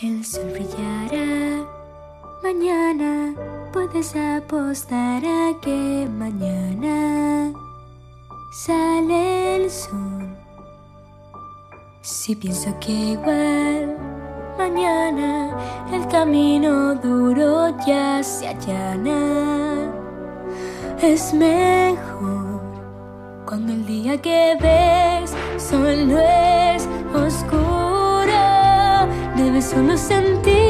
El sol brillará mañana, puedes apostar a que mañana sale el sol. Si pienso que igual mañana el camino duro ya se allana, es mejor cuando el día que ves solo es oscuro, solo sentir,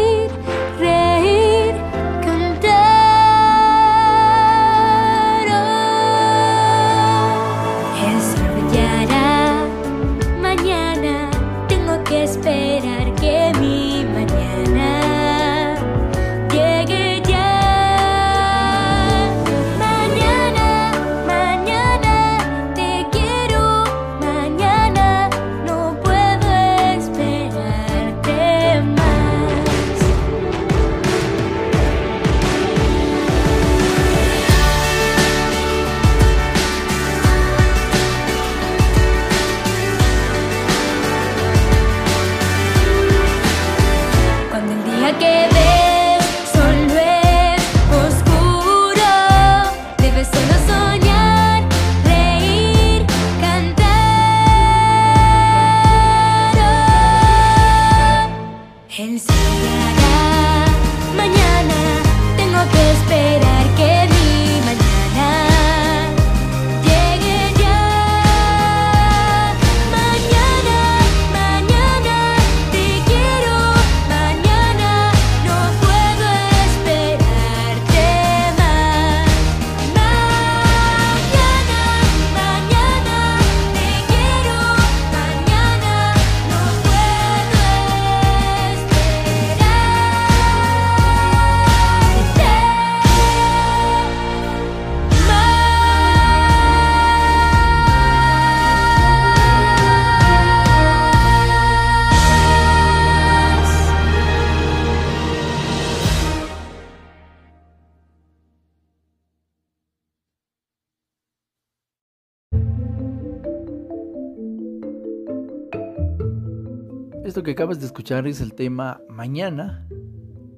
Esto que acabas de escuchar es el tema Mañana,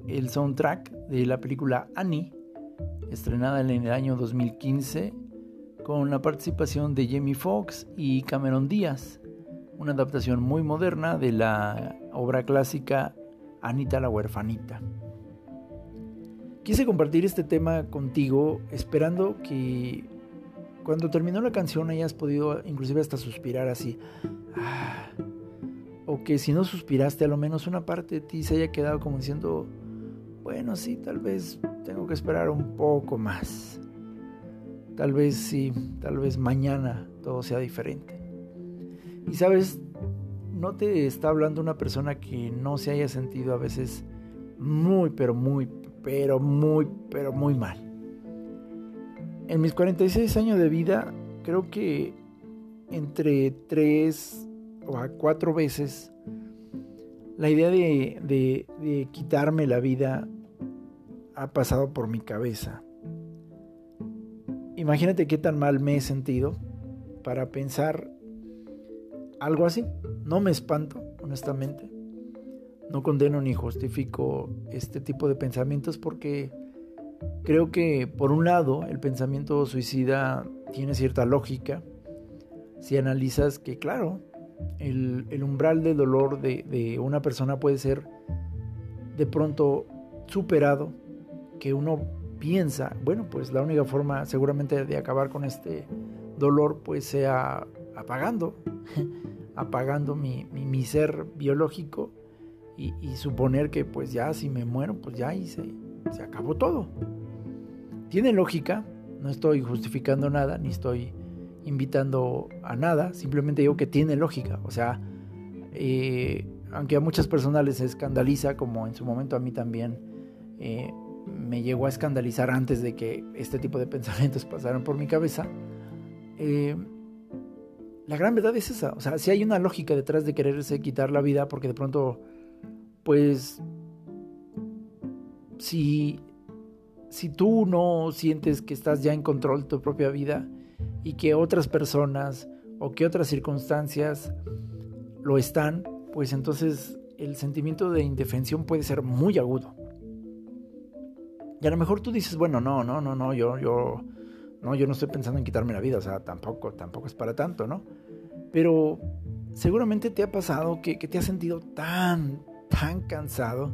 el soundtrack de la película Annie, estrenada en el año 2015, con la participación de Jamie Foxx y Cameron Díaz, una adaptación muy moderna de la obra clásica Anita la huerfanita. Quise compartir este tema contigo esperando que cuando terminó la canción hayas podido inclusive hasta suspirar así. "Ah", o que si no suspiraste, a lo menos una parte de ti se haya quedado como diciendo, bueno, sí, tal vez tengo que esperar un poco más. Tal vez sí, tal vez mañana todo sea diferente. Y sabes, no te está hablando una persona que no se haya sentido a veces muy, pero muy, pero muy, pero muy mal. En mis 46 años de vida, creo que entre 3 a cuatro veces la idea de, de, de, quitarme la vida ha pasado por mi cabeza. Imagínate qué tan mal me he sentido para pensar algo así. No me espanto, honestamente. No condeno ni justifico este tipo de pensamientos porque creo que, por un lado, el pensamiento suicida tiene cierta lógica. Si analizas que, claro, el, umbral de dolor de, una persona puede ser de pronto superado, que uno piensa, bueno, pues la única forma seguramente de acabar con este dolor pues sea apagando, apagando mi, mi, ser biológico y, suponer que pues ya si me muero pues ya y se acabó todo. Tiene lógica, no estoy justificando nada, ni estoy invitando a nada, simplemente digo que tiene lógica. O sea, eh, aunque a muchas personas les escandaliza, como en su momento a mí también eh, me llegó a escandalizar antes de que este tipo de pensamientos pasaran por mi cabeza, eh, la gran verdad es esa. O sea, si hay una lógica detrás de quererse quitar la vida, porque de pronto, pues, si, si tú no sientes que estás ya en control de tu propia vida, y que otras personas o que otras circunstancias lo están, pues entonces el sentimiento de indefensión puede ser muy agudo. Y a lo mejor tú dices, bueno, no, no, no, no, yo, yo, no, yo no estoy pensando en quitarme la vida, o sea, tampoco, tampoco es para tanto, ¿no? Pero seguramente te ha pasado que, te has sentido tan, tan cansado,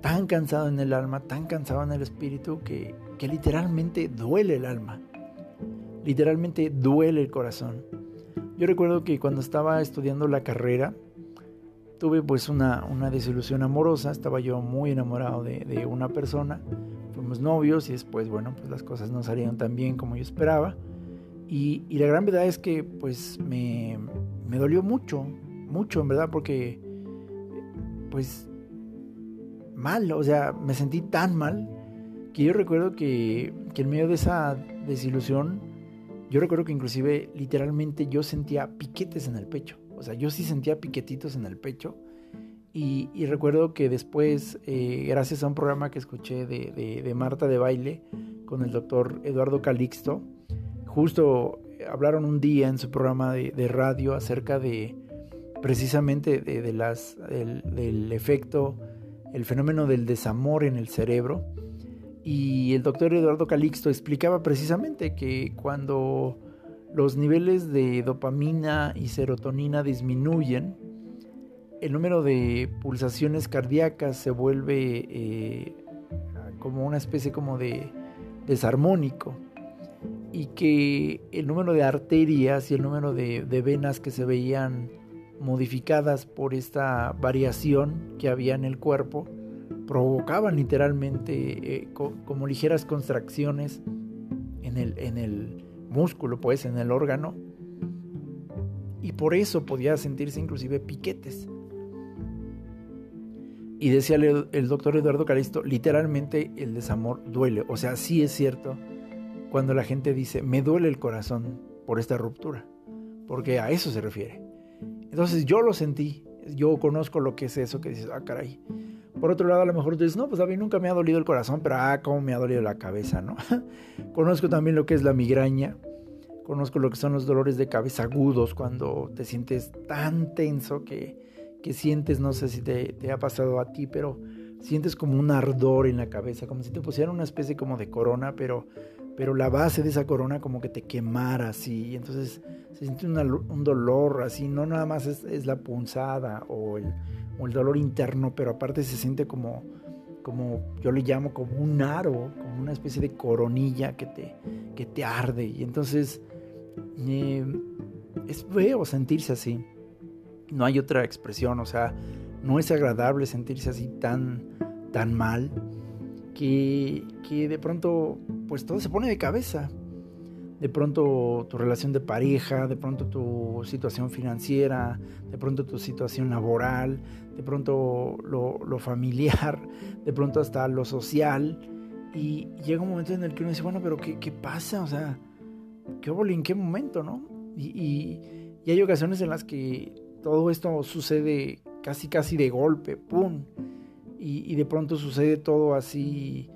tan cansado en el alma, tan cansado en el espíritu, que, que literalmente duele el alma, literalmente duele el corazón. Yo recuerdo que cuando estaba estudiando la carrera, tuve pues una, una desilusión amorosa, estaba yo muy enamorado de, una persona, fuimos novios y después, bueno, pues las cosas no salieron tan bien como yo esperaba. Y, la gran verdad es que pues me, me, dolió mucho, mucho en verdad, porque pues mal, o sea, me sentí tan mal que yo recuerdo que, que en medio de esa desilusión, yo recuerdo que inclusive literalmente yo sentía piquetes en el pecho. O sea, yo sí sentía piquetitos en el pecho. Y, recuerdo que después, eh, gracias a un programa que escuché de, Marta de Baile con el doctor Eduardo Calixto, justo hablaron un día en su programa de, radio acerca de precisamente de, las, del efecto, el fenómeno del desamor en el cerebro. Y el doctor Eduardo Calixto explicaba precisamente que cuando los niveles de dopamina y serotonina disminuyen, el número de pulsaciones cardíacas se vuelve eh, como una especie como de desarmónico y que el número de arterias y el número de, venas que se veían modificadas por esta variación que había en el cuerpo provocaban literalmente eh, como ligeras contracciones en el, en el músculo, pues, en el órgano. Y por eso podía sentirse inclusive piquetes. Y decía el, doctor Eduardo Calisto, literalmente el desamor duele. O sea, sí es cierto cuando la gente dice, me duele el corazón por esta ruptura. Porque a eso se refiere. Entonces yo lo sentí. Yo conozco lo que es eso que dices, ah, caray. Por otro lado, a lo mejor tú dices, no, pues a mí nunca me ha dolido el corazón, pero ah, cómo me ha dolido la cabeza, ¿no? Conozco también lo que es la migraña. Conozco lo que son los dolores de cabeza agudos cuando te sientes tan tenso que, que sientes, no sé si te, ha pasado a ti, pero sientes como un ardor en la cabeza, como si te pusieran una especie como de corona, pero, pero la base de esa corona como que te quemara así, entonces se siente un dolor así, no nada más es, es la punzada o el, o el dolor interno, pero aparte se siente como, como yo le llamo como un aro, como una especie de coronilla que te, que te arde. Y entonces eh, es feo sentirse así. No hay otra expresión, o sea, no es agradable sentirse así tan, tan mal que, que de pronto pues todo se pone de cabeza de pronto tu relación de pareja, de pronto tu situación financiera, de pronto tu situación laboral, de pronto lo, familiar, de pronto hasta lo social. Y llega un momento en el que uno dice, bueno, pero ¿qué, qué pasa? O sea, ¿qué ¿En qué momento, no? Y, y, hay ocasiones en las que todo esto sucede casi, casi de golpe, ¡pum! Y, y de pronto sucede todo así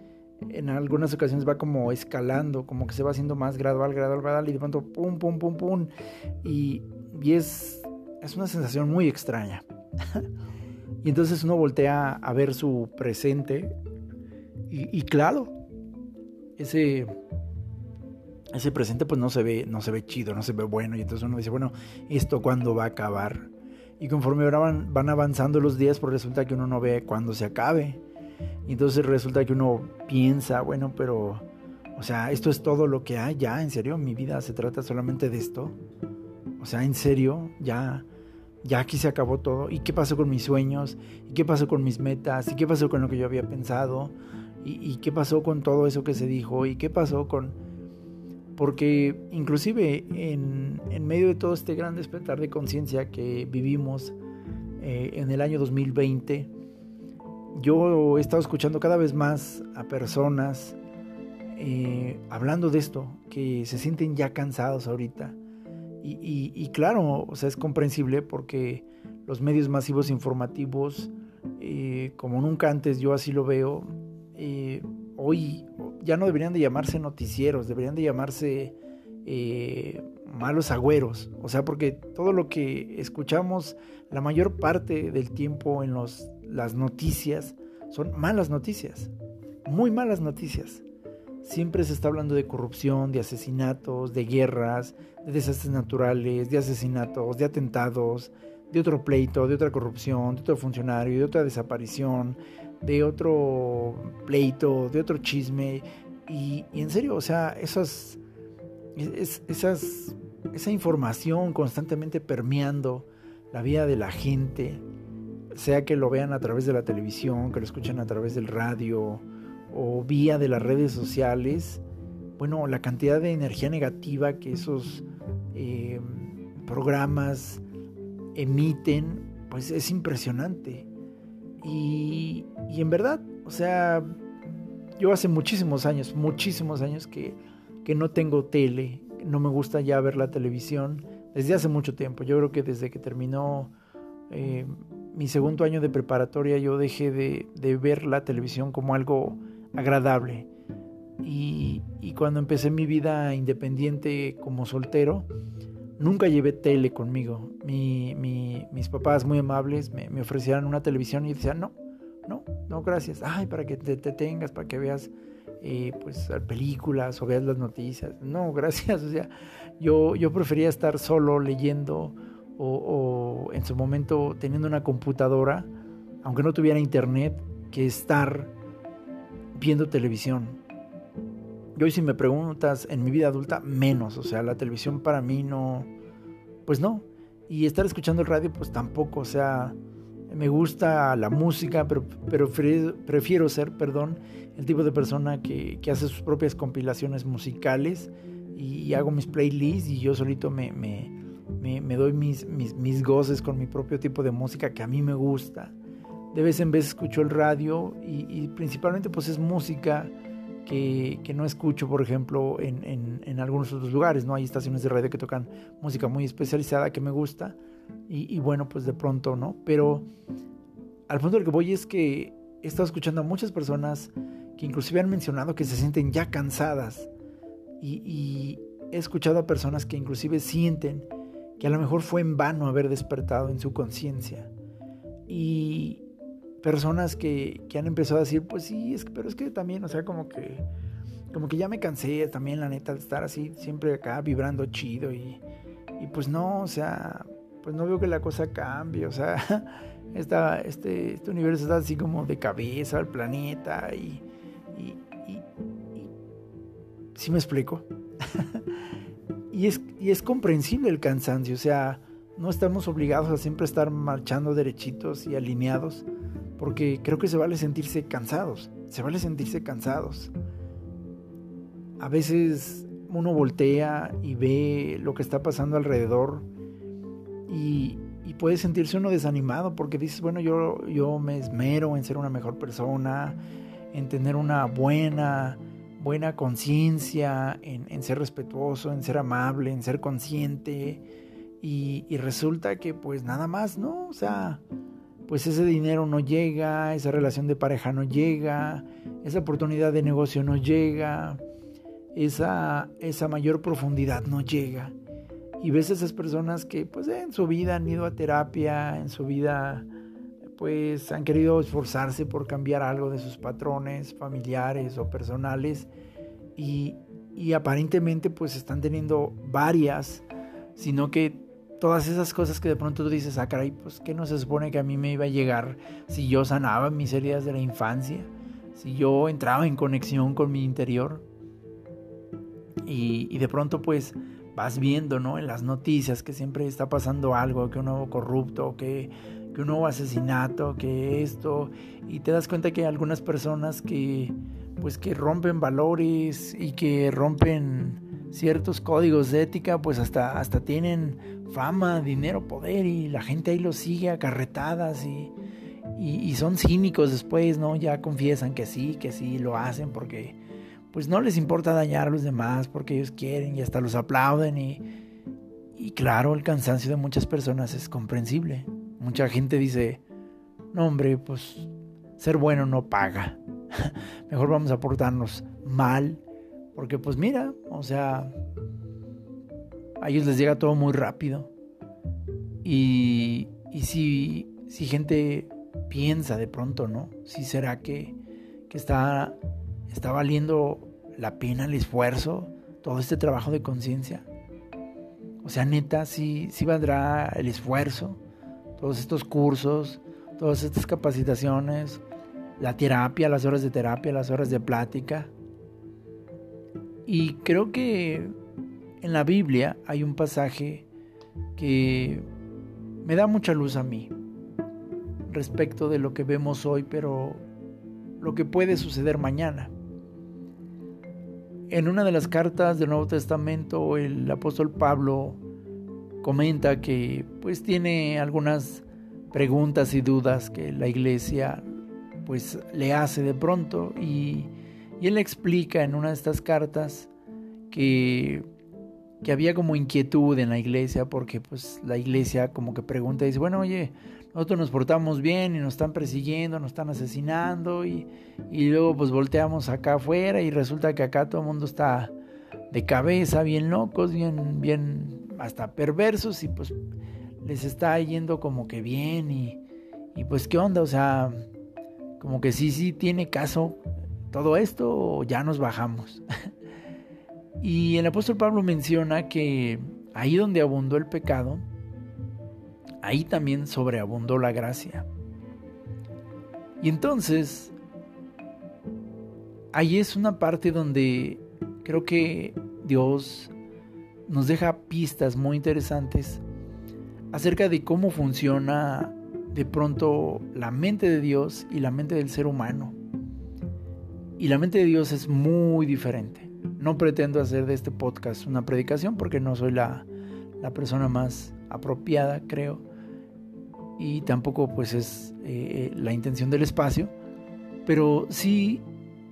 en algunas ocasiones va como escalando, como que se va haciendo más gradual, gradual, gradual, y de pronto pum, pum, pum, pum. Y, es, es una sensación muy extraña. y entonces uno voltea a ver su presente y, claro, ese, ese presente pues no se ve, no se ve chido, no se ve bueno. Y entonces uno dice, bueno, ¿esto cuándo va a acabar? Y conforme van, van avanzando los días, pues resulta que uno no ve cuándo se acabe. Entonces resulta que uno piensa, bueno, pero, o sea, esto es todo lo que hay, ya, en serio, mi vida se trata solamente de esto. O sea, en serio, ya, ya aquí se acabó todo. ¿Y qué pasó con mis sueños? ¿Y qué pasó con mis metas? ¿Y qué pasó con lo que yo había pensado? ¿Y, qué pasó con todo eso que se dijo? ¿Y qué pasó con...? Porque inclusive en, en medio de todo este gran despertar de conciencia que vivimos eh, en el año 2020, yo he estado escuchando cada vez más a personas eh, hablando de esto, que se sienten ya cansados ahorita. Y, claro, o sea, es comprensible porque los medios masivos informativos, eh, como nunca antes yo así lo veo, eh, hoy ya no deberían de llamarse noticieros, deberían de llamarse malos agüeros. O sea, porque todo lo que escuchamos la mayor parte del tiempo en los, las noticias son malas noticias, muy malas noticias. Siempre se está hablando de corrupción, de asesinatos, de guerras, de desastres naturales, de asesinatos, de atentados, de otro pleito, de otra corrupción, de otro funcionario, de otra desaparición, de otro pleito, de otro chisme. Y, en serio, o sea, esas, esas, esa información constantemente permeando la vida de la gente, sea que lo vean a través de la televisión, que lo escuchen a través del radio o vía de las redes sociales, bueno, la cantidad de energía negativa que esos eh, programas emiten, pues es impresionante. Y, en verdad, o sea, yo hace muchísimos años, muchísimos años que, que no tengo tele, no me gusta ya ver la televisión desde hace mucho tiempo. Yo creo que desde que terminó eh, mi segundo año de preparatoria yo dejé de, ver la televisión como algo agradable. Y, cuando empecé mi vida independiente como soltero, nunca llevé tele conmigo. mis papás muy amables me, me, ofrecían una televisión y decían, no, no, no, gracias. Ay, para que te, te tengas, para que veas eh, pues películas o veas las noticias. No, gracias. O sea, yo, yo prefería estar solo leyendo o, en su momento teniendo una computadora, aunque no tuviera internet, que estar viendo televisión. Y hoy si me preguntas, en mi vida adulta, menos. O sea, la televisión para mí no, pues no. Y estar escuchando el radio, pues tampoco. O sea, me gusta la música, pero, pero prefiero, ser, perdón, el tipo de persona que, que hace sus propias compilaciones musicales y, hago mis playlists y yo solito me, me, me, doy mis, mis, mis, goces con mi propio tipo de música que a mí me gusta. De vez en vez escucho el radio y, principalmente pues es música que, que, no escucho, por ejemplo, en, en, algunos otros lugares, ¿no? Hay estaciones de radio que tocan música muy especializada que me gusta y, bueno, pues de pronto, ¿no? Pero al punto del que voy es que he estado escuchando a muchas personas que inclusive han mencionado que se sienten ya cansadas y he escuchado a personas que inclusive sienten que a lo mejor fue en vano haber despertado en su conciencia. Y personas que, que, han empezado a decir, pues sí, pero es que también, o sea, como que, como que ya me cansé también, la neta, de estar así, siempre acá vibrando chido y, y pues no, o sea, pues no veo que la cosa cambie, o sea, esta, este, este universo está así como de cabeza al planeta y, y, y, y ¿sí me explico? y, es, y es comprensible el cansancio, o sea, no estamos obligados a siempre estar marchando derechitos y alineados, porque creo que se vale sentirse cansados, se vale sentirse cansados. A veces uno voltea y ve lo que está pasando alrededor y, puede sentirse uno desanimado porque dices, bueno, yo, yo me esmero en ser una mejor persona, en tener una buena buena conciencia, en, ser respetuoso, en ser amable, en ser consciente. Y, resulta que pues nada más, ¿no? O sea, pues ese dinero no llega, esa relación de pareja no llega, esa oportunidad de negocio no llega, esa, esa mayor profundidad no llega. Y ves a esas personas que pues en su vida han ido a terapia, en su vida pues han querido esforzarse por cambiar algo de sus patrones familiares o personales y, aparentemente pues están teniendo varias, sino que todas esas cosas que de pronto tú dices, ah caray, pues que no se supone que a mí me iba a llegar si yo sanaba mis heridas de la infancia, si yo entraba en conexión con mi interior y, y de pronto pues vas viendo, ¿no? En las noticias que siempre está pasando algo, que un nuevo corrupto, que que un nuevo asesinato, que esto, y te das cuenta que algunas personas que pues que rompen valores y que rompen ciertos códigos de ética, pues hasta, hasta tienen fama, dinero, poder y la gente ahí los sigue acarretadas y, y, son cínicos después, ¿no? Ya confiesan que sí, que sí lo hacen porque pues no les importa dañar a los demás porque ellos quieren y hasta los aplauden y, y claro, el cansancio de muchas personas es comprensible. Mucha gente dice, no hombre, pues ser bueno no paga. Mejor vamos a portarnos mal. Porque pues mira, o sea, a ellos les llega todo muy rápido. Y, y si, si gente piensa de pronto, ¿no? Si será que, que está, está valiendo la pena el esfuerzo, todo este trabajo de conciencia. O sea, neta, sí, sí valdrá el esfuerzo, todos estos cursos, todas estas capacitaciones, la terapia, las horas de terapia, las horas de plática. Y creo que en la Biblia hay un pasaje que me da mucha luz a mí respecto de lo que vemos hoy, pero lo que puede suceder mañana. En una de las cartas del Nuevo Testamento, el apóstol Pablo comenta que pues tiene algunas preguntas y dudas que la iglesia pues le hace de pronto y, y él explica en una de estas cartas que, que había como inquietud en la iglesia porque pues la iglesia como que pregunta y dice, bueno, oye, nosotros nos portamos bien y nos están persiguiendo, nos están asesinando y, y luego pues volteamos acá afuera y resulta que acá todo el mundo está de cabeza, bien locos, bien, bien hasta perversos y pues les está yendo como que bien y, y pues qué onda, o sea, como que sí, sí tiene caso todo esto o ya nos bajamos. y el apóstol Pablo menciona que ahí donde abundó el pecado, ahí también sobreabundó la gracia. Y entonces, ahí es una parte donde creo que Dios nos deja pistas muy interesantes acerca de cómo funciona de pronto la mente de Dios y la mente del ser humano. Y la mente de Dios es muy diferente. No pretendo hacer de este podcast una predicación porque no soy la, la persona más apropiada, creo. Y tampoco pues es eh, eh, la intención del espacio. Pero sí,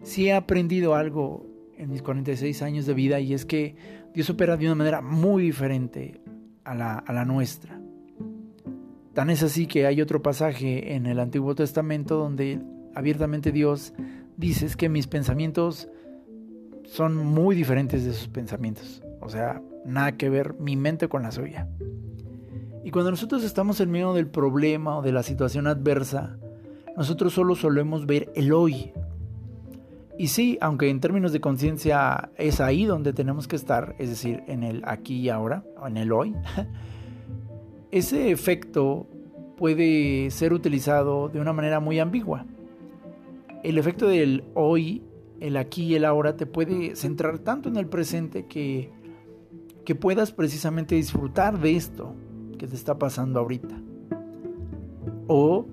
sí he aprendido algo en mis 46 años de vida y es que Dios opera de una manera muy diferente a la, nuestra. Tan es así que hay otro pasaje en el Antiguo Testamento donde abiertamente Dios dice que mis pensamientos son muy diferentes de sus pensamientos. O sea, nada que ver mi mente con la suya. Y cuando nosotros estamos en medio del problema o de la situación adversa, nosotros solo solemos ver el hoy. Y sí, aunque en términos de conciencia es ahí donde tenemos que estar, es decir, en el aquí y ahora, o en el hoy, ese efecto puede ser utilizado de una manera muy ambigua. El efecto del hoy, el aquí y el ahora te puede centrar tanto en el presente que, que puedas precisamente disfrutar de esto que te está pasando ahorita. O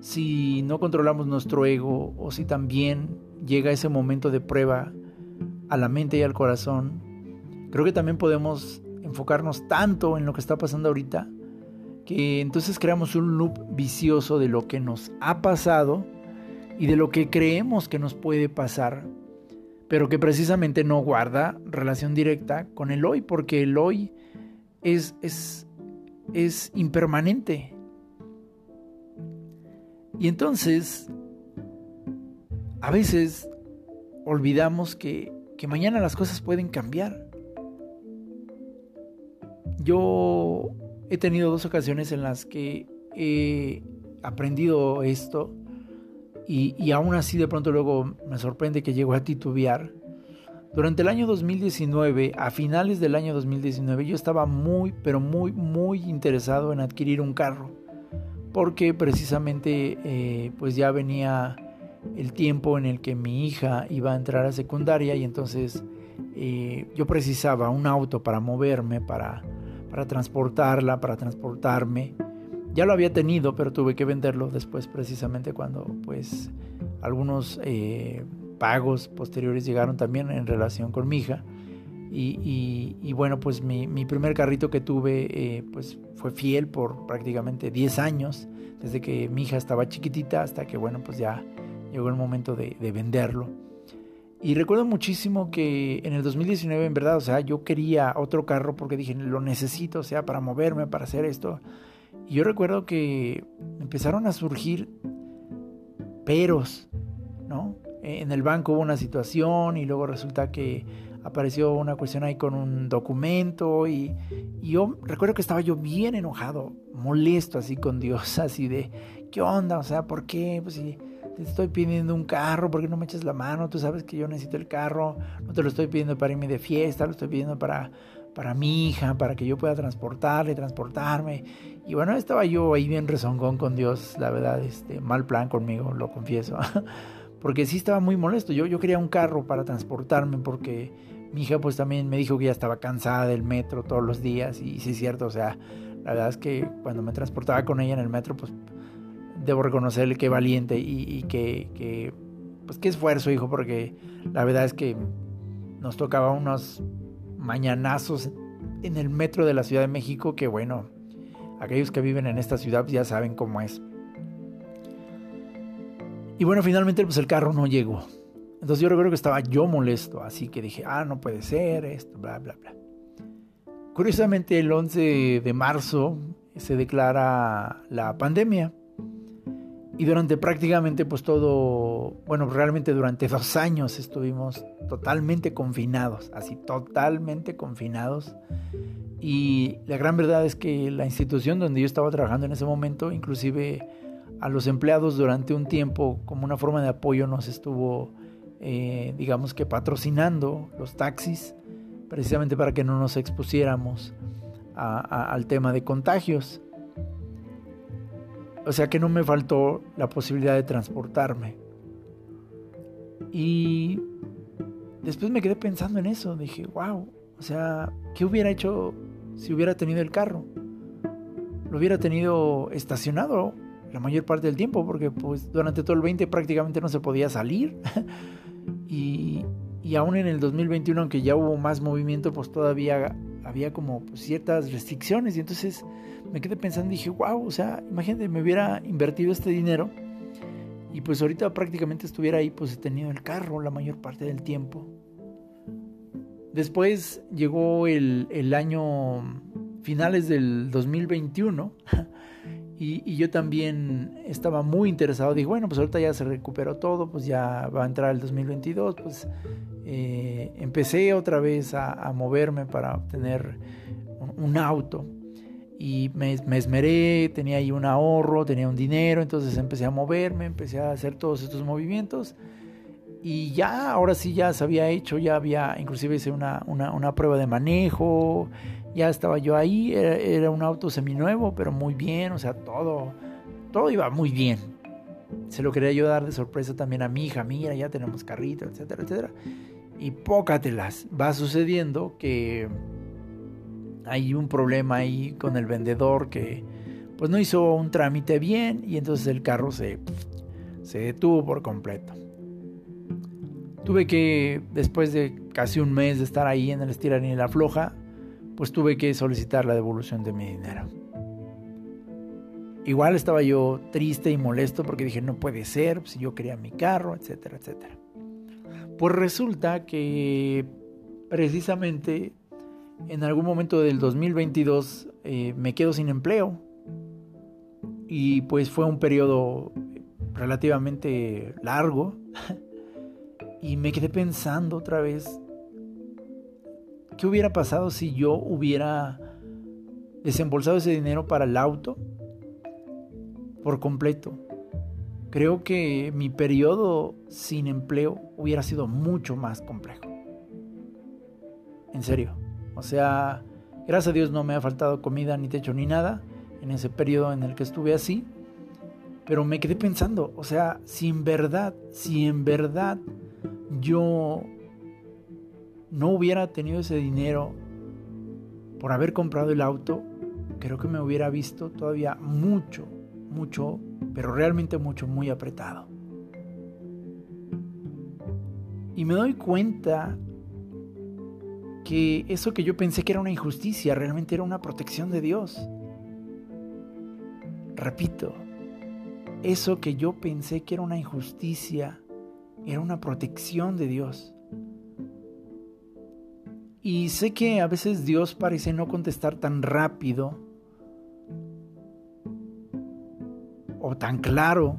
si no controlamos nuestro ego o si también llega ese momento de prueba a la mente y al corazón, creo que también podemos enfocarnos tanto en lo que está pasando ahorita que entonces creamos un loop vicioso de lo que nos ha pasado y de lo que creemos que nos puede pasar, pero que precisamente no guarda relación directa con el hoy, porque el hoy es, es, es impermanente. Y entonces, a veces olvidamos que, que mañana las cosas pueden cambiar. Yo he tenido dos ocasiones en las que he aprendido esto y, y, aún así de pronto luego me sorprende que llego a titubear. Durante el año 2019, a finales del año 2019, yo estaba muy, pero muy, muy interesado en adquirir un carro. Porque precisamente eh, pues ya venía el tiempo en el que mi hija iba a entrar a secundaria y entonces eh, yo precisaba un auto para moverme, para para transportarla, para transportarme. Ya lo había tenido, pero tuve que venderlo después precisamente cuando pues algunos eh, pagos posteriores llegaron también en relación con mi hija. Y, bueno, pues mi, primer carrito que tuve eh, pues fue fiel por prácticamente 10 años, desde que mi hija estaba chiquitita hasta que bueno, pues ya llegó el momento de venderlo. Y recuerdo muchísimo que en el 2019, en verdad, o sea, yo quería otro carro porque dije, lo necesito, o sea, para moverme, para hacer esto. Y yo recuerdo que empezaron a surgir peros, ¿no? En el banco hubo una situación y luego resulta que apareció una cuestión ahí con un documento y, y, yo recuerdo que estaba yo bien enojado, molesto así con Dios, así de, ¿qué onda? O sea, ¿por qué? Pues si te estoy pidiendo un carro, ¿por qué no me echas la mano? Tú sabes que yo necesito el carro, no te lo estoy pidiendo para irme de fiesta, lo estoy pidiendo para, para mi hija, para que yo pueda transportarle, transportarme. Y bueno, estaba yo ahí bien rezongón con Dios, la verdad, este, mal plan conmigo, lo confieso. porque sí estaba muy molesto. Yo, yo quería un carro para transportarme porque mi hija pues también me dijo que ya estaba cansada del metro todos los días y sí es cierto, o sea, la verdad es que cuando me transportaba con ella en el metro pues debo reconocerle que valiente y, que, pues qué esfuerzo, hijo, porque la verdad es que nos tocaba unos mañanazos en el metro de la Ciudad de México que bueno, aquellos que viven en esta ciudad ya saben cómo es. Y bueno, finalmente pues el carro no llegó. Entonces yo recuerdo que estaba yo molesto, así que dije, ah, no puede ser esto, bla, bla, bla. Curiosamente el 11 de marzo se declara la pandemia. Y durante prácticamente pues todo, bueno, realmente durante dos años estuvimos totalmente confinados, así totalmente confinados. Y la gran verdad es que la institución donde yo estaba trabajando en ese momento, inclusive a los empleados durante un tiempo como una forma de apoyo nos estuvo, eh, digamos que patrocinando los taxis, precisamente para que no nos expusiéramos al tema de contagios. O sea que no me faltó la posibilidad de transportarme. Y después me quedé pensando en eso. Dije, wow, o sea, ¿qué hubiera hecho si hubiera tenido el carro? Lo hubiera tenido estacionado la mayor parte del tiempo, porque pues durante todo el 20 prácticamente no se podía salir. y, y aún en el 2021, aunque ya hubo más movimiento, pues todavía había como pues, ciertas restricciones. Y entonces me quedé pensando y dije, wow, o sea, imagínate, me hubiera invertido este dinero y pues ahorita prácticamente estuviera ahí, pues he tenido el carro la mayor parte del tiempo. Después llegó el, el año finales del 2021 Y, yo también estaba muy interesado. Dije, bueno, pues ahorita ya se recuperó todo, pues ya va a entrar el 2022. Pues eh, empecé otra vez a, moverme para obtener un, auto. Y me, me, esmeré, tenía ahí un ahorro, tenía un dinero, entonces empecé a moverme, empecé a hacer todos estos movimientos. Y ya, ahora sí ya se había hecho, ya había, inclusive hice una, una prueba de manejo, ya estaba yo ahí, era, un auto seminuevo, pero muy bien, o sea, todo, todo iba muy bien. Se lo quería yo dar de sorpresa también a mi hija, mira, ya tenemos carrito, etcétera, etcétera. Y pócatelas, va sucediendo que hay un problema ahí con el vendedor que pues no hizo un trámite bien y entonces el carro se, se detuvo por completo. Tuve que, después de casi un mes de estar ahí en el estirar y la floja, pues tuve que solicitar la devolución de mi dinero. Igual estaba yo triste y molesto porque dije, no puede ser, si yo quería mi carro, etcétera, etcétera. Pues resulta que precisamente en algún momento del 2022 eh, me quedo sin empleo y pues fue un periodo relativamente largo y me quedé pensando otra vez ¿Qué hubiera pasado si yo hubiera desembolsado ese dinero para el auto por completo? Creo que mi periodo sin empleo hubiera sido mucho más complejo. En serio. O sea, gracias a Dios no me ha faltado comida, ni techo, ni nada en ese periodo en el que estuve así. Pero me quedé pensando, o sea, si en verdad, si en verdad yo no hubiera tenido ese dinero por haber comprado el auto, creo que me hubiera visto todavía mucho, mucho, pero realmente mucho, muy apretado. Y me doy cuenta que eso que yo pensé que era una injusticia realmente era una protección de Dios. Repito, eso que yo pensé que era una injusticia era una protección de Dios. Y sé que a veces Dios parece no contestar tan rápido o tan claro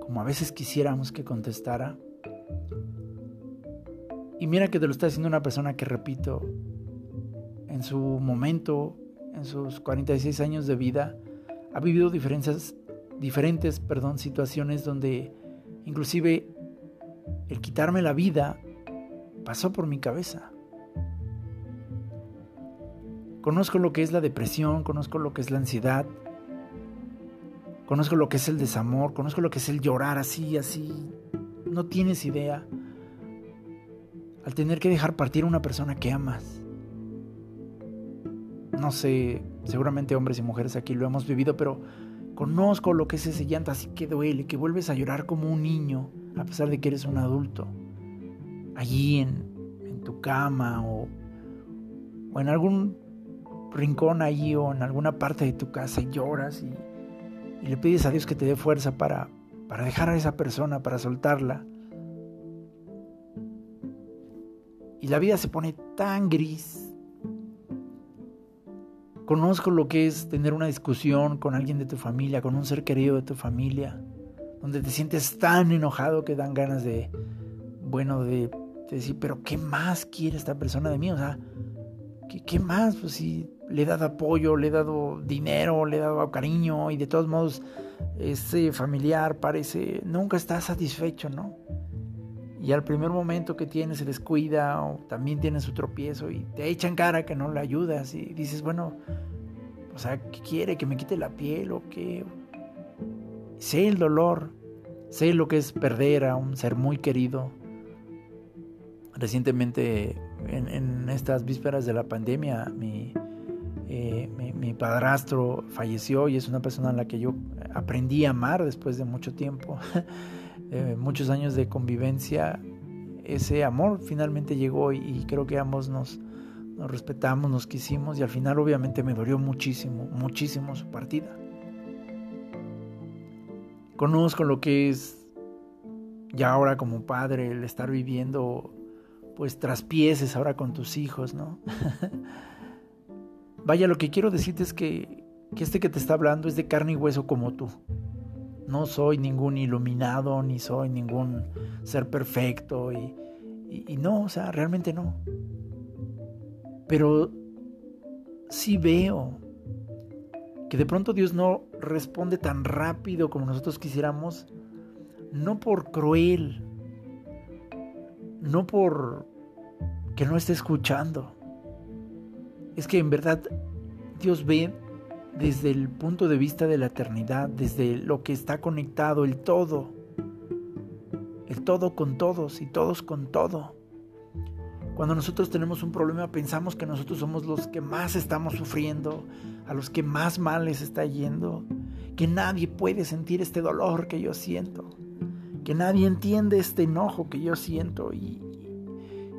como a veces quisiéramos que contestara. Y mira que te lo está diciendo una persona que, repito, en su momento, en sus 46 años de vida, ha vivido diferentes, diferentes perdón, situaciones donde inclusive el quitarme la vida pasó por mi cabeza. Conozco lo que es la depresión, conozco lo que es la ansiedad, conozco lo que es el desamor, conozco lo que es el llorar así, así. No tienes idea. Al tener que dejar partir a una persona que amas. No sé, seguramente hombres y mujeres aquí lo hemos vivido, pero conozco lo que es ese llanto así que duele, que vuelves a llorar como un niño, a pesar de que eres un adulto. Allí en, en tu cama o, o en algún rincón allí o en alguna parte de tu casa y lloras y, le pides a Dios que te dé fuerza para, para dejar a esa persona, para soltarla. Y la vida se pone tan gris. Conozco lo que es tener una discusión con alguien de tu familia, con un ser querido de tu familia, donde te sientes tan enojado que dan ganas de, bueno, de, decir, pero ¿qué más quiere esta persona de mí? O sea, ¿qué, qué más? Pues si le he dado apoyo, le he dado dinero, le he dado cariño y de todos modos ese familiar parece nunca está satisfecho, ¿no? Y al primer momento que tiene se descuida o también tiene su tropiezo y te echan cara que no le ayudas y dices, bueno, o sea, ¿qué quiere? ¿Que me quite la piel o qué? Sé el dolor, sé lo que es perder a un ser muy querido. Recientemente, en, en estas vísperas de la pandemia, mi, eh, mi, padrastro falleció y es una persona a la que yo aprendí a amar después de mucho tiempo, muchos años de convivencia. Ese amor finalmente llegó y, creo que ambos nos, respetamos, nos quisimos y al final obviamente me dolió muchísimo, muchísimo su partida. Conozco lo que es ya ahora como padre el estar viviendo pues traspieses ahora con tus hijos, ¿no? Vaya, lo que quiero decirte es que, este que te está hablando es de carne y hueso como tú. No soy ningún iluminado, ni soy ningún ser perfecto, y, y no, o sea, realmente no. Pero sí veo que de pronto Dios no responde tan rápido como nosotros quisiéramos, no por cruel, no por que no esté escuchando, es que en verdad Dios ve desde el punto de vista de la eternidad, desde lo que está conectado, el todo, el todo con todos y todos con todo. Cuando nosotros tenemos un problema pensamos que nosotros somos los que más estamos sufriendo, a los que más mal les está yendo, que nadie puede sentir este dolor que yo siento, que nadie entiende este enojo que yo siento y,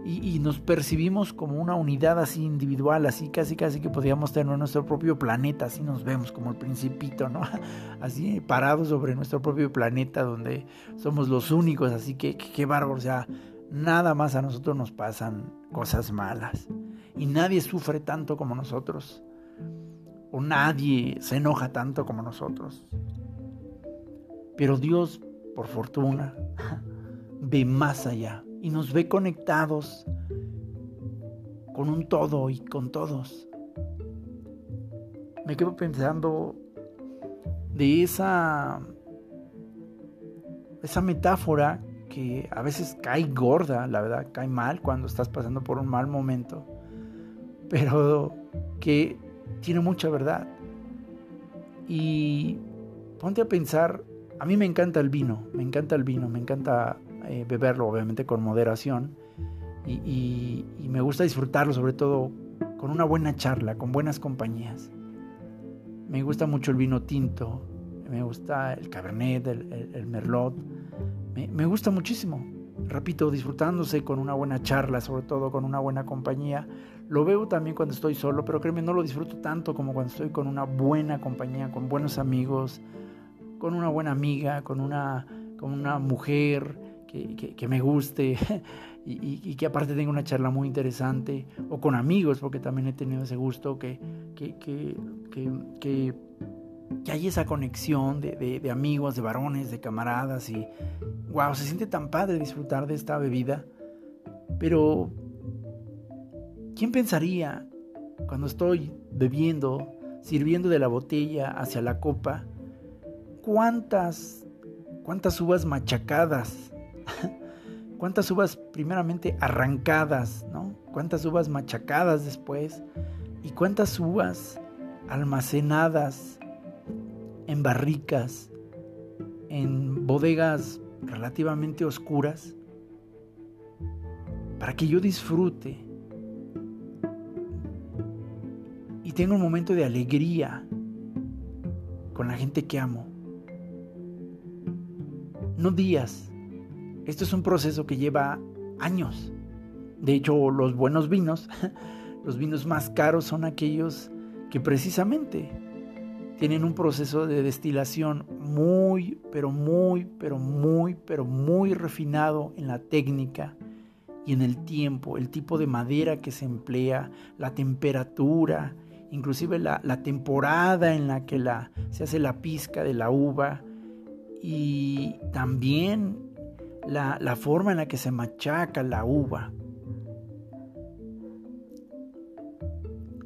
y, nos percibimos como una unidad así individual, así casi casi que podríamos tener nuestro propio planeta, así nos vemos como el principito, ¿no? Así parados sobre nuestro propio planeta donde somos los únicos, así que qué bárbaro, o sea, nada más a nosotros nos pasan cosas malas y nadie sufre tanto como nosotros o nadie se enoja tanto como nosotros. Pero Dios, por fortuna, ve más allá y nos ve conectados con un todo y con todos. Me quedo pensando de esa esa metáfora que a veces cae gorda, la verdad, cae mal cuando estás pasando por un mal momento, pero que tiene mucha verdad. Y ponte a pensar, a mí me encanta el vino, me encanta el vino, me encanta eh, beberlo obviamente con moderación y, me gusta disfrutarlo sobre todo con una buena charla, con buenas compañías. Me gusta mucho el vino tinto, me gusta el cabernet, el, merlot, me, gusta muchísimo. Repito, disfrutándose con una buena charla, sobre todo con una buena compañía. Lo veo también cuando estoy solo, pero créeme, no lo disfruto tanto como cuando estoy con una buena compañía, con buenos amigos, con una buena amiga, con una, con una mujer, que, me guste y, que aparte tenga una charla muy interesante, o con amigos, porque también he tenido ese gusto, que, que, que, hay esa conexión de, de, amigos, de varones, de camaradas, y wow, se siente tan padre disfrutar de esta bebida. Pero, ¿quién pensaría cuando estoy bebiendo, sirviendo de la botella hacia la copa, cuántas, cuántas uvas machacadas, cuántas uvas primeramente arrancadas, ¿no? Cuántas uvas machacadas después y cuántas uvas almacenadas en barricas, en bodegas relativamente oscuras, para que yo disfrute y tenga un momento de alegría con la gente que amo. No días. Esto es un proceso que lleva años. De hecho, los buenos vinos, los vinos más caros son aquellos que precisamente tienen un proceso de destilación muy, pero muy, pero muy, pero muy refinado en la técnica y en el tiempo, el tipo de madera que se emplea, la temperatura, inclusive la, temporada en la que se hace la pizca de la uva y también la, la forma en la que se machaca la uva.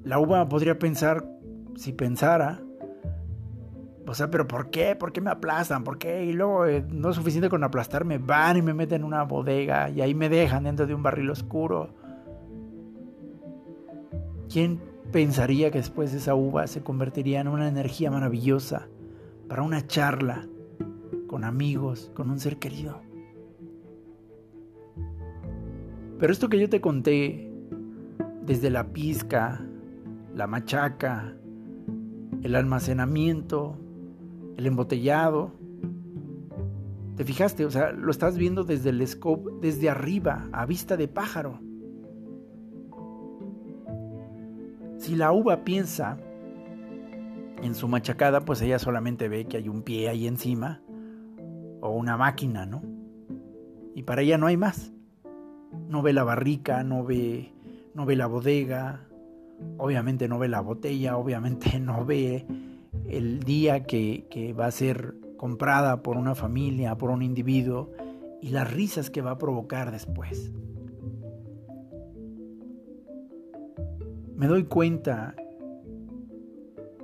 La uva podría pensar, si pensara, o sea, pero ¿por qué? ¿Por qué me aplastan? ¿Por qué? Y luego eh, no es suficiente con aplastarme, van y me meten en una bodega y ahí me dejan dentro de un barril oscuro. ¿Quién pensaría que después esa uva se convertiría en una energía maravillosa para una charla con amigos, con un ser querido? Pero esto que yo te conté, desde la pizca, la machaca, el almacenamiento, el embotellado. ¿Te fijaste? O sea, lo estás viendo desde el scope, desde arriba, a vista de pájaro. Si la uva piensa en su machacada, pues ella solamente ve que hay un pie ahí encima o una máquina, ¿no? Y para ella no hay más. No ve la barrica, no ve, no ve la bodega, obviamente no ve la botella, obviamente no ve el día que, va a ser comprada por una familia, por un individuo, y las risas que va a provocar después. Me doy cuenta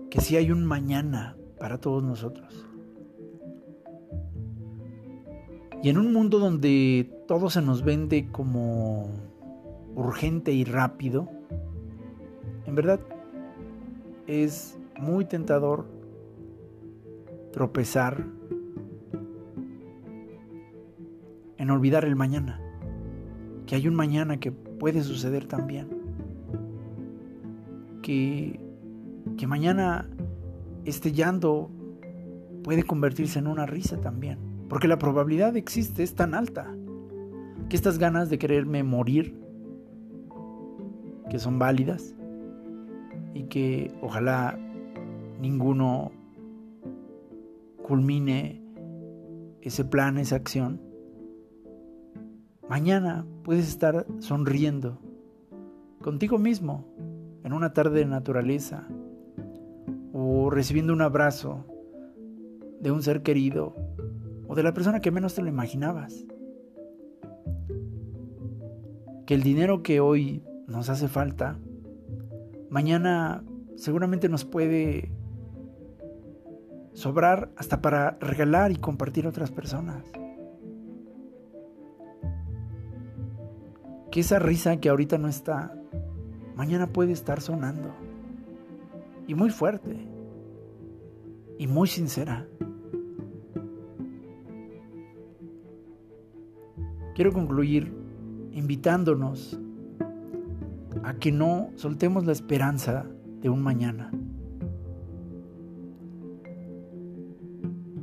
que si hay un mañana para todos nosotros. Y en un mundo donde todo se nos vende como urgente y rápido, en verdad es muy tentador tropezar en olvidar el mañana, que hay un mañana que puede suceder también, que, que mañana este llanto puede convertirse en una risa también, porque la probabilidad existe, es tan alta, que estas ganas de quererme morir, que son válidas, y que ojalá ninguno culmine ese plan, esa acción, mañana puedes estar sonriendo contigo mismo en una tarde de naturaleza o recibiendo un abrazo de un ser querido o de la persona que menos te lo imaginabas. Que el dinero que hoy nos hace falta, mañana seguramente nos puede sobrar hasta para regalar y compartir a otras personas. Que esa risa que ahorita no está, mañana puede estar sonando. Y muy fuerte. Y muy sincera. Quiero concluir invitándonos a que no soltemos la esperanza de un mañana.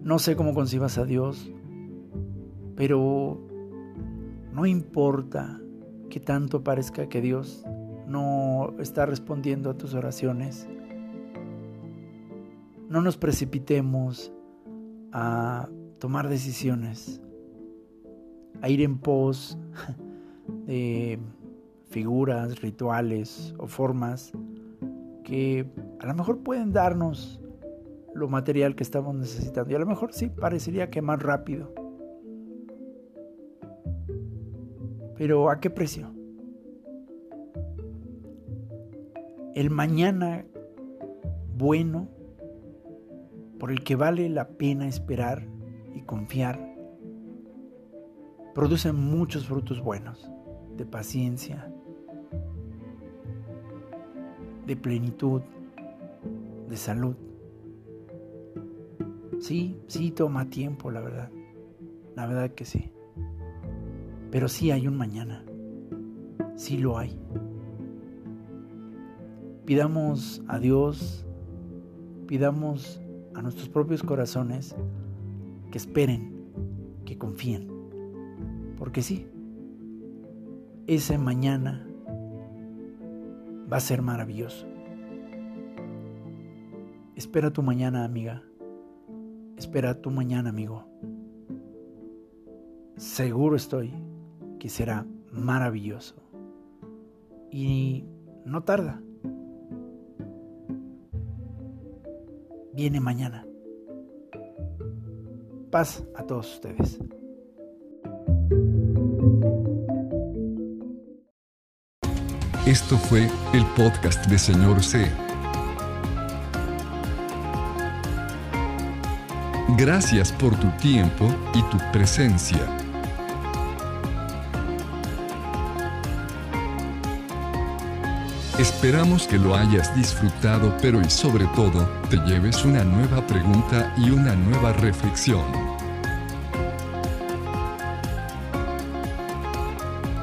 No sé cómo concibas a Dios, pero no importa que tanto parezca que Dios no está respondiendo a tus oraciones. No nos precipitemos a tomar decisiones, a ir en pos de figuras, rituales o formas que a lo mejor pueden darnos lo material que estamos necesitando. Y a lo mejor sí, parecería que más rápido. Pero ¿a qué precio? El mañana bueno por el que vale la pena esperar y confiar produce muchos frutos buenos de paciencia, de plenitud, de salud. Sí, sí toma tiempo, la verdad. La verdad que sí. Pero sí hay un mañana. Sí lo hay. Pidamos a Dios, pidamos a nuestros propios corazones que esperen, que confíen. Porque sí, ese mañana va a ser maravilloso. Espera tu mañana, amiga. Espera tu mañana, amigo. Seguro estoy que será maravilloso. Y no tarda. Viene mañana. Paz a todos ustedes. Esto fue el podcast de Señor C. Gracias por tu tiempo y tu presencia. Esperamos que lo hayas disfrutado, pero y sobre todo, te lleves una nueva pregunta y una nueva reflexión.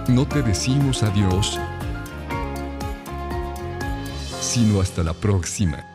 No te decimos adiós, sino hasta la próxima.